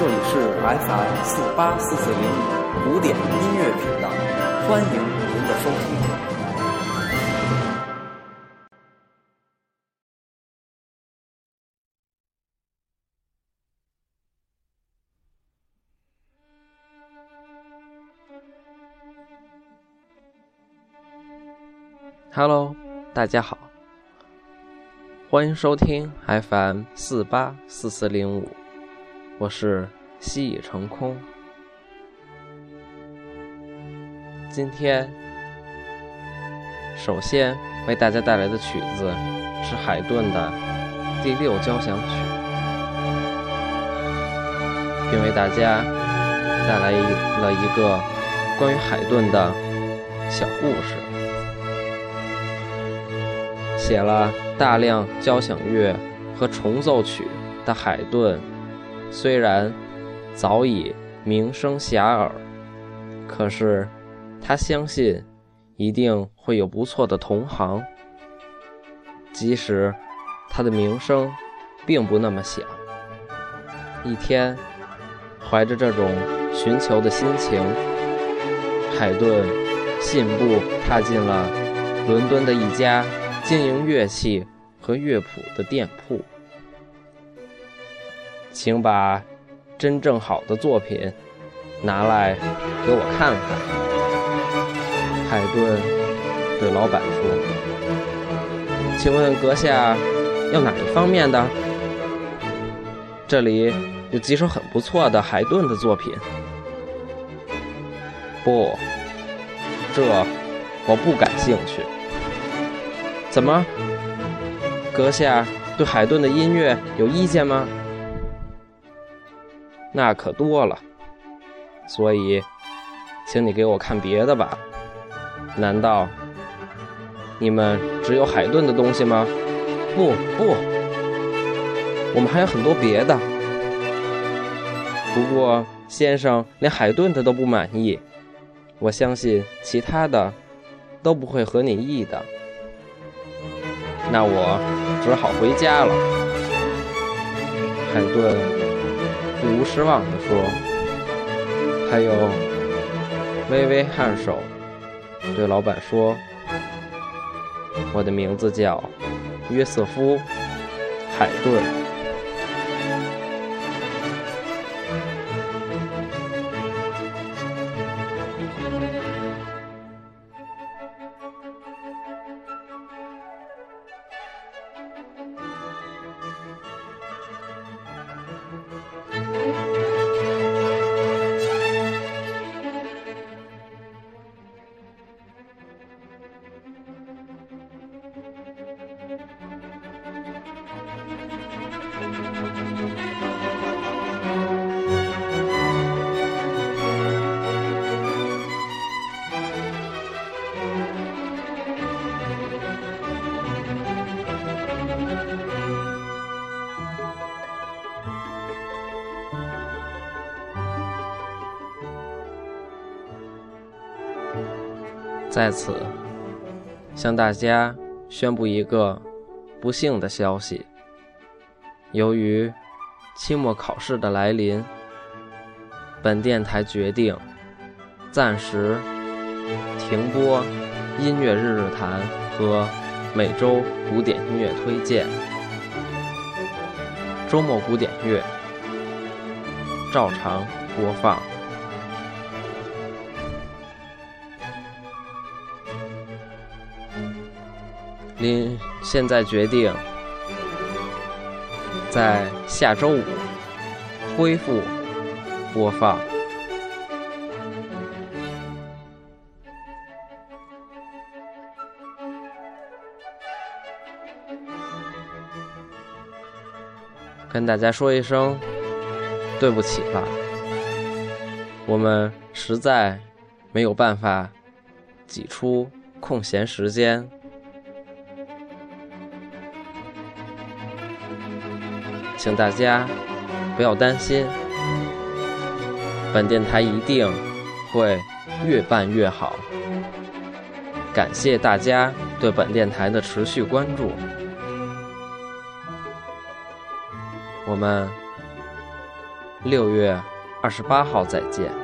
这里是 FM 四八四四零五古典音乐频道，欢迎您的收听。Hello，大家好，欢迎收听 FM 四八四四零五，我是西已成空。今天首先为大家带来的曲子是海顿的第六交响曲，并为大家带来了一个关于海顿的小故事。写了大量交响乐和重奏曲的海顿，虽然早已名声遐迩，可是他相信一定会有不错的同行，即使他的名声并不那么响。一天，怀着这种寻求的心情，海顿信步踏进了伦敦的一家。经营乐器和乐谱的店铺，请把真正好的作品拿来给我看看。海顿对老板说：“请问阁下要哪一方面的？这里有几首很不错的海顿的作品。”不，这我不感兴趣。怎么，阁下对海顿的音乐有意见吗？那可多了，所以，请你给我看别的吧。难道你们只有海顿的东西吗？不不，我们还有很多别的。不过，先生连海顿的都不满意，我相信其他的都不会合你意的。那我只好回家了。”海顿不无失望地说。还有，微微颔首，对老板说：“我的名字叫约瑟夫·海顿。”在此，向大家宣布一个不幸的消息：由于期末考试的来临，本电台决定暂时停播音乐日日谈和每周古典音乐推荐。周末古典乐照常播放。您现在决定在下周五恢复播放。跟大家说一声对不起了，我们实在没有办法挤出空闲时间。请大家不要担心，本电台一定会越办越好。感谢大家对本电台的持续关注，我们六月二十八号再见。